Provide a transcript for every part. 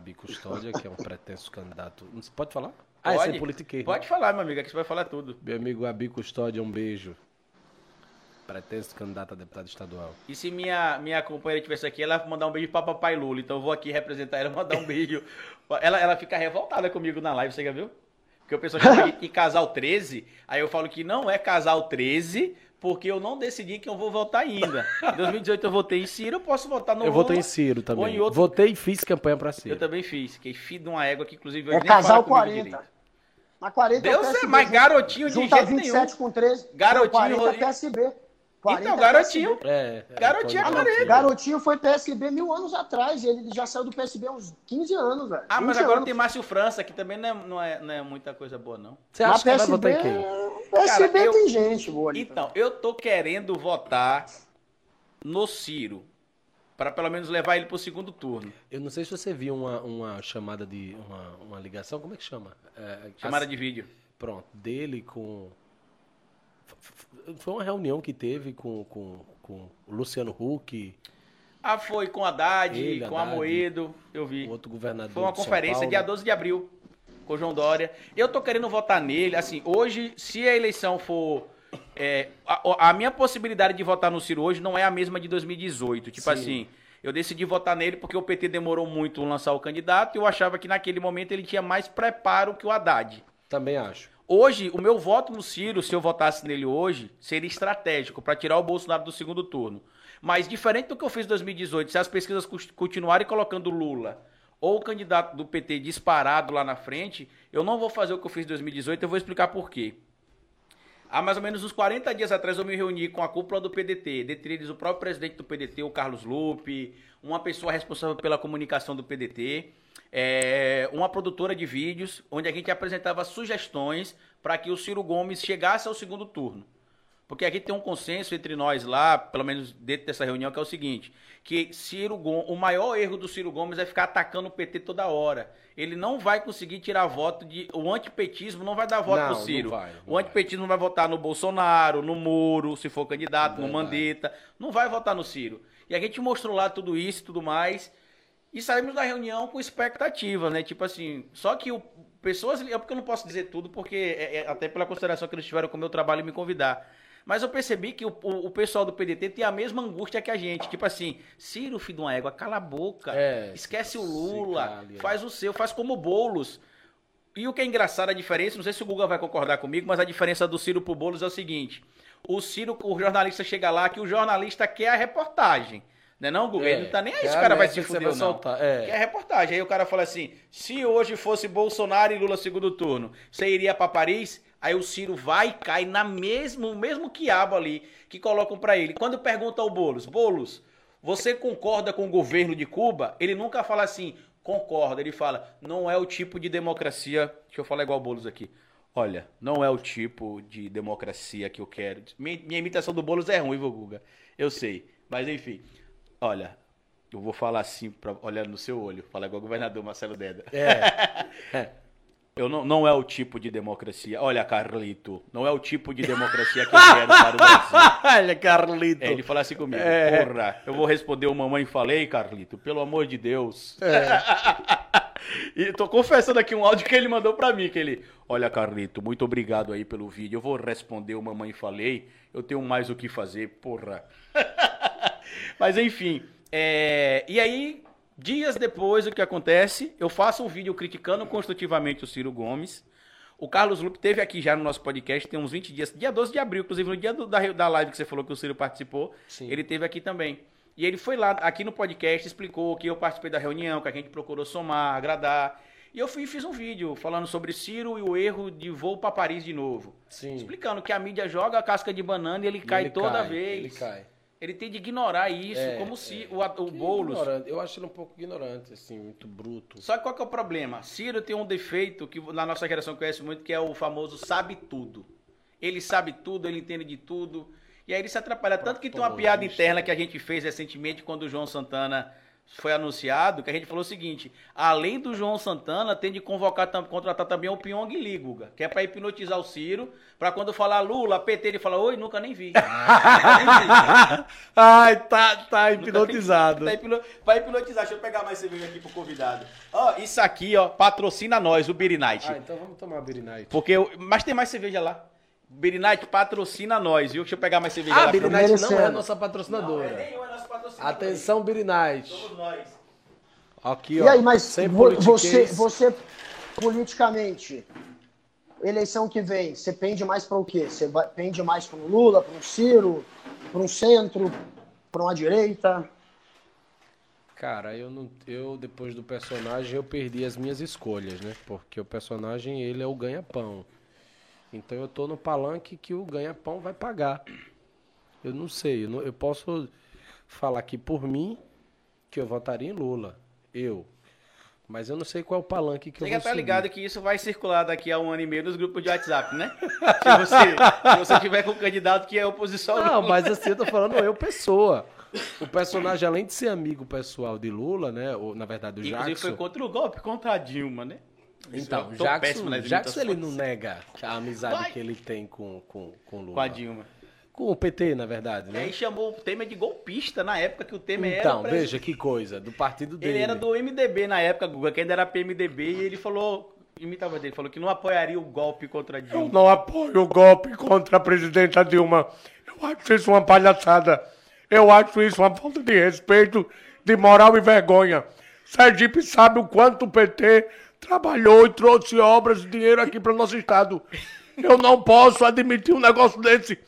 Abi Custódia, que é um pretenso candidato. Não se pode falar? Ah, esse Pode? é politiqueiro. Pode falar, meu amigo, aqui você vai falar tudo. Meu amigo Abi Custódia, um beijo. Pretenso candidato a deputado estadual. E se minha, minha companheira estivesse aqui, ela mandar um beijo pra papai Lula. Então eu vou aqui representar ela e mandar um beijo. Ela, ela fica revoltada comigo na live, você já viu? Porque o pessoal chama de casal 13. Aí eu falo que não é casal 13, porque eu não decidi que eu vou votar ainda. Em 2018 eu votei em Ciro, eu posso votar no eu Lula. votei em Ciro ou também. em outro- Votei e fiz campanha pra Ciro. Eu também fiz. Fiquei filho de uma égua que, inclusive, É hoje nem casal fala comigo 40. direito. Na 40 é o Deus é, junta- garotinho de jeito 27 nenhum. com 13. Garotinho, 40 Rodrigo. PSB. 40 Então, garotinho. É, é, Garotinho é pode- 40. Garotinho foi PSB mil anos atrás. e Ele já saiu do PSB há uns 15 anos, velho. Ah, mas 20 agora anos. tem Márcio França, que também não é, não é, não é muita coisa boa, não. Você acha que vai PSB, votar em quem? PSB Cara, eu- tem gente boa ali. Então, eu tô querendo votar no Ciro. Pra pelo menos levar ele pro segundo turno. Eu não sei se você viu uma, uma chamada de. Uma, uma ligação, como é que chama? É, Chamada as- de vídeo. Pronto, dele com. Foi uma reunião que teve com, com, com o Luciano Huck, Ah, foi com Haddad, Ele, com Haddad. Amoedo, eu vi. outro governador. Foi uma conferência, dia 12 de abril, com o João Dória. Eu tô querendo votar nele, assim, hoje, se a eleição for... é, a, a minha possibilidade de votar no Ciro hoje não é a mesma de 2018. Tipo Sim. assim, eu decidi votar nele porque o PT demorou muito lançar o candidato e eu achava que naquele momento ele tinha mais preparo que o Haddad. Também acho. Hoje, o meu voto no Ciro, se eu votasse nele hoje, seria estratégico para tirar o Bolsonaro do segundo turno. Mas diferente do que eu fiz em 2018, se as pesquisas continuarem colocando Lula ou o candidato do PT disparado lá na frente, eu não vou fazer o que eu fiz em 2018, eu vou explicar por quê. Há mais ou menos uns 40 dias atrás eu me reuni com a cúpula do PDT, dentre eles o próprio presidente do PDT, o Carlos Lupe, uma pessoa responsável pela comunicação do PDT, é, uma produtora de vídeos, onde a gente apresentava sugestões para que o Ciro Gomes chegasse ao segundo turno. Porque aqui tem um consenso entre nós lá, pelo menos dentro dessa reunião, que é o seguinte: que Ciro Gomes, o maior erro do Ciro Gomes é ficar atacando o PT toda hora. Ele não vai conseguir tirar voto de. O antipetismo não vai dar voto Não, pro não Ciro. vai, não o vai. antipetismo vai votar no Bolsonaro, no Moro, se for candidato, no Verdade. Mandetta. Não vai votar no Ciro. E a gente mostrou lá tudo isso e tudo mais. E saímos da reunião com expectativa, né? Tipo assim, só que o, pessoas. É porque eu não posso dizer tudo, porque é- é até pela consideração que eles tiveram com o meu trabalho em me convidar. Mas eu percebi que o, o- o pessoal do PDT tem a mesma angústia que a gente. Tipo assim, Ciro, filho de uma égua, cala a boca. É, esquece o Lula. cale, é. faz o seu, faz como Boulos. E o que é engraçado, a diferença, não sei se o Guga vai concordar comigo, mas a diferença do Ciro pro Boulos é o seguinte: o Ciro, o jornalista chega lá que o jornalista quer a reportagem. Não é não, Guga? Ele não tá nem aí se o é a cara vai se fuder ou não. soltar, É. Quer reportagem. Aí o cara fala assim: se hoje fosse Bolsonaro e Lula segundo turno, você iria pra Paris? Aí o Ciro vai e cai na mesmo, mesmo quiabo ali que colocam pra ele. Quando pergunta ao Boulos, Boulos, você concorda com o governo de Cuba? Ele nunca fala assim, concorda. Ele fala, não é o tipo de democracia. Deixa eu falar igual o Boulos aqui. Olha, não é o tipo de democracia que eu quero. Minha, imitação do Boulos é ruim, viu, Guga? Eu sei. Mas enfim. Olha, eu vou falar assim, pra, olhando no seu olho. Falar igual o governador Marcelo Deda. É. Eu não, não é o tipo de democracia. Olha, Carlito, não é o tipo de democracia que eu quero para o Brasil. Olha, Carlito. É, ele fala assim comigo, É. porra, eu vou responder o mamãe falei, Carlito, pelo amor de Deus. e tô confessando aqui um áudio que ele mandou pra mim, que ele, olha, Carlito, muito obrigado aí pelo vídeo, eu vou responder o mamãe falei, eu tenho mais o que fazer, porra. Mas enfim, é, e aí, dias depois, o que acontece? Eu faço um vídeo criticando construtivamente o Ciro Gomes. O Carlos Lupe teve aqui já no nosso podcast, tem uns 20 dias, dia 12 de abril, inclusive no dia do- da, da live que você falou que o Ciro participou, Sim. ele teve aqui também. E ele foi lá, aqui no podcast, explicou que eu participei da reunião, que a gente procurou somar, agradar. E eu fui e fiz um vídeo falando sobre Ciro e o erro de voo para Paris de novo. Sim. Explicando que a mídia joga a casca de banana e ele E cai ele toda cai, vez. Ele cai. Ele tem de ignorar isso, É, como se é. o, o Boulos. ignorante. Eu acho ele um pouco ignorante, assim, muito bruto. Só que qual que é o problema? Ciro tem um defeito que na nossa geração conhece muito, que é o famoso sabe tudo. Ele sabe tudo, ele entende de tudo. E aí ele se atrapalha. Tanto que tem uma piada interna que a gente fez recentemente quando o João Santana foi anunciado, que a gente falou o seguinte: além do João Santana, tem de convocar, contratar também o Pyong Lee, Guga, que é pra hipnotizar o Ciro, pra quando falar Lula, PT, ele fala, oi, nunca nem vi. Ai, tá, tá Nunca hipnotizado. Tá hipno... Pra hipnotizar, deixa eu pegar mais cerveja aqui pro convidado. Ó, isso aqui, ó, patrocina nós, o Beer Night. Ah, então vamos tomar Beer Night. Porque, eu- mas tem mais cerveja lá. Night patrocina nós, viu? Deixa eu pegar mais cerveja Ah, Night não é a nossa patrocinadora. nenhum, é nosso patrocinador. Atenção, Beer Night. Somos nós. Aqui, ó. E aí, mas sem vo- você, você, politicamente, eleição que vem, você pende mais para o quê? Você vai- pende mais para um Lula, para um Ciro, para um centro, para uma direita? Cara, eu não, eu depois do personagem eu perdi as minhas escolhas, né? Porque o personagem ele é o ganha-pão. Então eu tô no palanque que o ganha-pão vai pagar. Eu não sei, eu, não- eu posso falar aqui por mim que eu votaria em Lula, eu. Mas eu não sei qual é o palanque que Você eu vou tá subir. ligado que isso vai circular daqui a um ano e meio nos grupos de WhatsApp, né? se, você, se você tiver com um candidato que é oposição Não, Lula. mas assim, eu tô falando eu, pessoa. O personagem, além de ser amigo pessoal de Lula, né? Ou, na verdade, o Inclusive Jackson. foi contra o golpe, contra a Dilma, né? Então, Eu péssimo Jackson, Jackson ele não nega a amizade Vai. que ele tem com, com, com o Lula. Com a Dilma. Com o PT, na verdade, E né? aí chamou o Temer de golpista na época que o Temer era. Então, o presidente. veja que coisa, do partido dele. Ele era do MDB na época, Guga, que ainda era PMDB, e ele falou, imitava dele, falou que não apoiaria o golpe contra a Eu Dilma. não apoio o golpe contra a presidenta Dilma. Eu acho isso uma palhaçada. Eu acho isso uma falta de respeito, de moral e vergonha. Sergipe sabe o quanto o PT trabalhou e trouxe obras e dinheiro aqui para o nosso estado. Eu não posso admitir um negócio desse.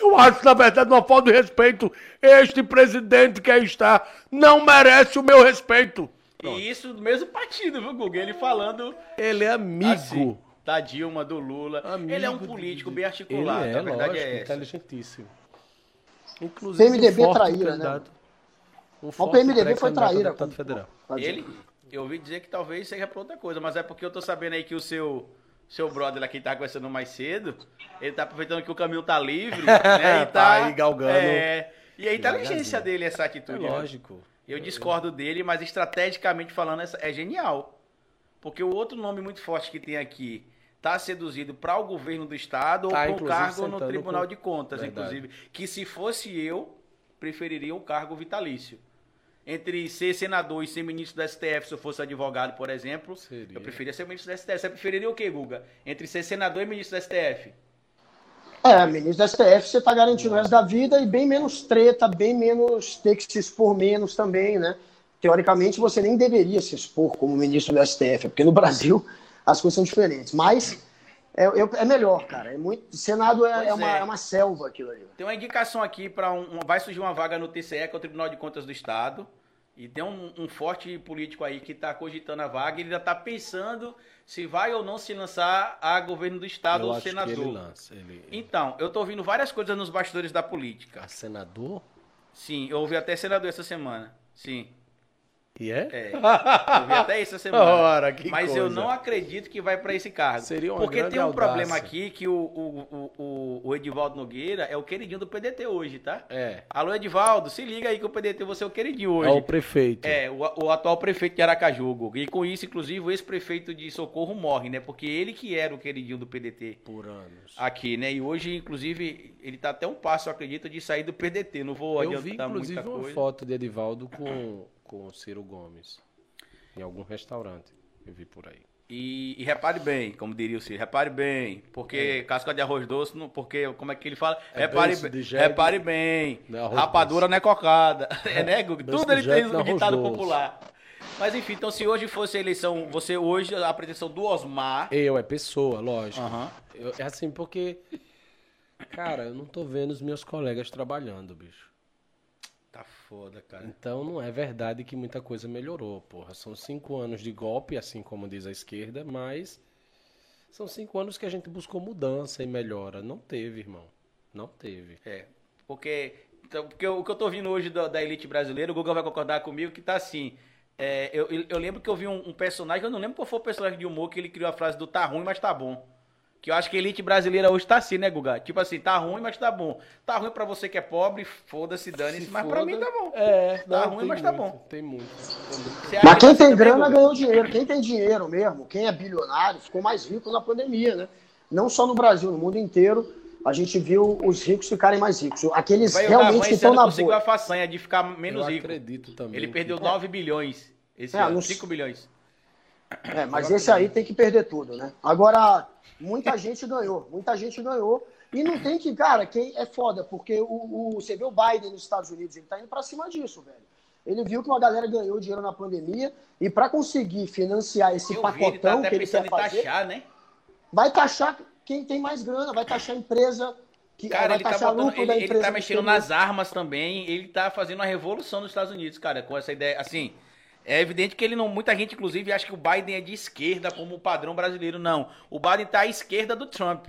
Eu acho, na verdade, uma falta de respeito. Este presidente que aí está não merece o meu respeito. E isso do mesmo partido, viu, Guga? Ele falando Ele é amigo. assim, da Dilma, do Lula. Amigo ele é um político de- bem articulado, Ele é, a verdade lógico, é essa. inteligentíssimo. Inclusive, PMDB um forte traíra, né? Um o PMDB foi traíra. deputado federal. Ele, eu ouvi dizer que talvez seja pra outra coisa, mas é porque eu tô sabendo aí que o seu, seu brother lá que tá conversando mais cedo, ele tá aproveitando que o caminho tá livre, né? E Tá aí galgando. É, e a inteligência dele, essa É atitude. né? lógico. Eu discordo dele, mas estrategicamente falando, é genial. Porque o outro nome muito forte que tem aqui tá seduzido para o governo do estado Tá, ou para um inclusive, cargo no Tribunal com- de Contas, Verdade. inclusive. Que se fosse eu, preferiria um cargo vitalício. Entre ser senador e ser ministro do STF, se eu fosse advogado, por exemplo, Seria. eu preferia ser ministro do STF. Você preferiria o quê, Guga? Entre ser senador e ministro do STF? É, ministro do STF, você está garantindo o resto da vida e bem menos treta, bem menos ter que se expor menos também, né? Teoricamente, você nem deveria se expor como ministro do STF, porque no Brasil as coisas são diferentes. Mas é, eu- é melhor, cara. É muito, Senado é, é uma, é. é uma selva aquilo ali. Tem uma indicação aqui para um, um- Vai surgir uma vaga no TCE, que é o Tribunal de Contas do Estado. E tem um, um forte político aí que está cogitando a vaga. Ele já está pensando se vai ou não se lançar a governo do Estado Eu ou acho que senador. ele lança. Ele... Então, eu tô ouvindo várias coisas nos bastidores da política. A senador? Sim, eu ouvi até senador essa semana. Sim. E é? É. Eu ouvi até essa semana. Ora, que Mas eu coisa. não acredito que vai para esse cargo. Seria uma Porque tem um audácia. problema aqui que o, o, o, o- Edivaldo Nogueira é o queridinho do PDT hoje, tá? É. Alô, Edivaldo, se liga aí que o PDT você é o queridinho hoje. É o prefeito. É, o, o atual prefeito de Aracaju, Guga. E com isso, inclusive, o ex-prefeito de Socorro morre, né? Porque ele que era o queridinho do PDT Por anos. aqui, né? E hoje, inclusive, ele tá até um passo, eu acredito, de sair do PDT. Não vou Eu adiantar vi, inclusive, muita uma coisa. foto de Edivaldo com, com o Ciro Gomes. Em algum restaurante. Eu vi por aí. E, e repare bem, como diria o Ciro, repare bem, porque casca de arroz doce, não, porque, como é que ele fala? É repare, bem, repare bem, não é rapadura não é cocada. É, né, Guga? Tudo ele tem é um ditado doce. popular. Mas enfim, então se hoje fosse a eleição, você hoje, a pretensão do Osmar... Eu, é pessoa, lógico. Aham. Eu- é assim, porque. Cara, eu não tô vendo os meus colegas trabalhando, bicho. Foda, cara. Então não é verdade que muita coisa melhorou, porra. São cinco anos de golpe, assim como diz a esquerda, mas são cinco anos que a gente buscou mudança e melhora. Não teve, irmão. Não teve. É, porque, então, porque o que eu tô ouvindo hoje da, da elite brasileira, o Google vai concordar comigo que tá assim. é, eu, eu- eu lembro que eu vi um, um personagem, eu não lembro qual foi o personagem de humor que ele criou a frase do tá ruim, mas tá bom. Que eu acho que a elite brasileira hoje tá assim, né, Guga? Tipo assim, tá ruim, mas tá bom. Tá ruim pra você que é pobre, foda-se, dane-se, mas pra mim tá bom. É, Tá não, ruim, mas tá muito, bom. Tem muito. Mas quem que tem também, grana Guga? ganhou dinheiro. Quem tem dinheiro mesmo, quem é bilionário, ficou mais rico na pandemia, né? Não só no Brasil, no mundo inteiro, a gente viu os ricos ficarem mais ricos. Aqueles Vai, realmente que estão na conseguiu a boa. façanha de ficar menos Eu rico. acredito também. Ele perdeu 9 bilhões esse É, ano, não- 5 bilhões. É, mas esse aí tem que perder tudo, né? Agora, muita gente ganhou, muita gente ganhou. E não tem que, cara, quem é foda, porque o, o- você vê o Biden nos Estados Unidos, ele tá indo pra cima disso, velho. Ele viu que uma galera ganhou dinheiro na pandemia e para conseguir financiar esse Eu vi, ele tá pacotão que ele quer fazer, taxar, né? vai taxar quem tem mais grana, vai taxar a empresa, que Cara, vai ele tá, botando, lucro ele, da ele empresa. tá no mexendo nas armas também. Ele tá fazendo uma revolução nos Estados Unidos, cara, com essa ideia. Assim, é evidente que ele não. Muita gente, inclusive, acha que o Biden é de esquerda, como o padrão brasileiro. Não. O Biden tá à esquerda do Trump.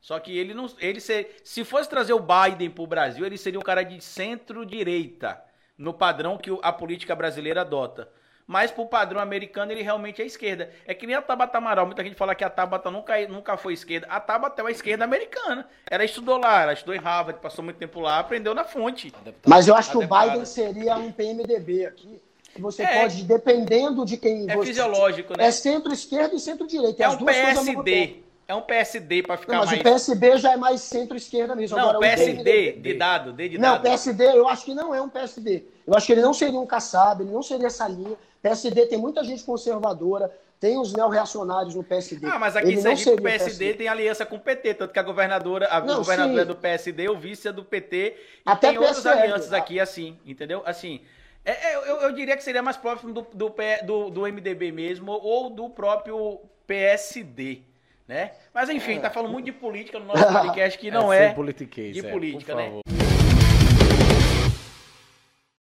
Só que ele não. Ele ser, se fosse trazer o Biden pro Brasil, ele seria um cara de centro-direita. No padrão que o- a política brasileira adota. Mas pro padrão americano, ele realmente é esquerda. É que nem a Tabata Amaral. Muita gente fala que a Tabata nunca, nunca foi esquerda. A Tabata é uma esquerda americana. Ela estudou lá, ela estudou em Harvard, passou muito tempo lá, aprendeu na fonte. Mas eu acho que o. Biden seria um PMDB aqui. Que Você É. pode, dependendo de quem É você. fisiológico, né? É centro-esquerda e centro-direita. É um. PSD. É um PSD Não, ficar mas mais. o PSB já é mais centro-esquerda mesmo. Não, Agora, o PSD PMDB de dado, D de Não, dado. PSD eu acho que não é um PSD. Eu acho que ele não seria um caçado, ele não seria essa linha. PSD tem muita gente conservadora, tem os neorreacionários no PSD. Ah, mas aqui em não Sergipe o PSD tem aliança com o PT, tanto que a governadora, a Não, governadora sim. é do PSD, o vice é do PT, e Até tem outras PSL, alianças tá? aqui assim, entendeu? Assim, é- é, eu, eu diria que seria mais próximo do, do, do- do MDB mesmo, ou do próprio PSD, né? Mas enfim, tá falando muito de política no nosso podcast, que não é politiquês, de é, política, por né?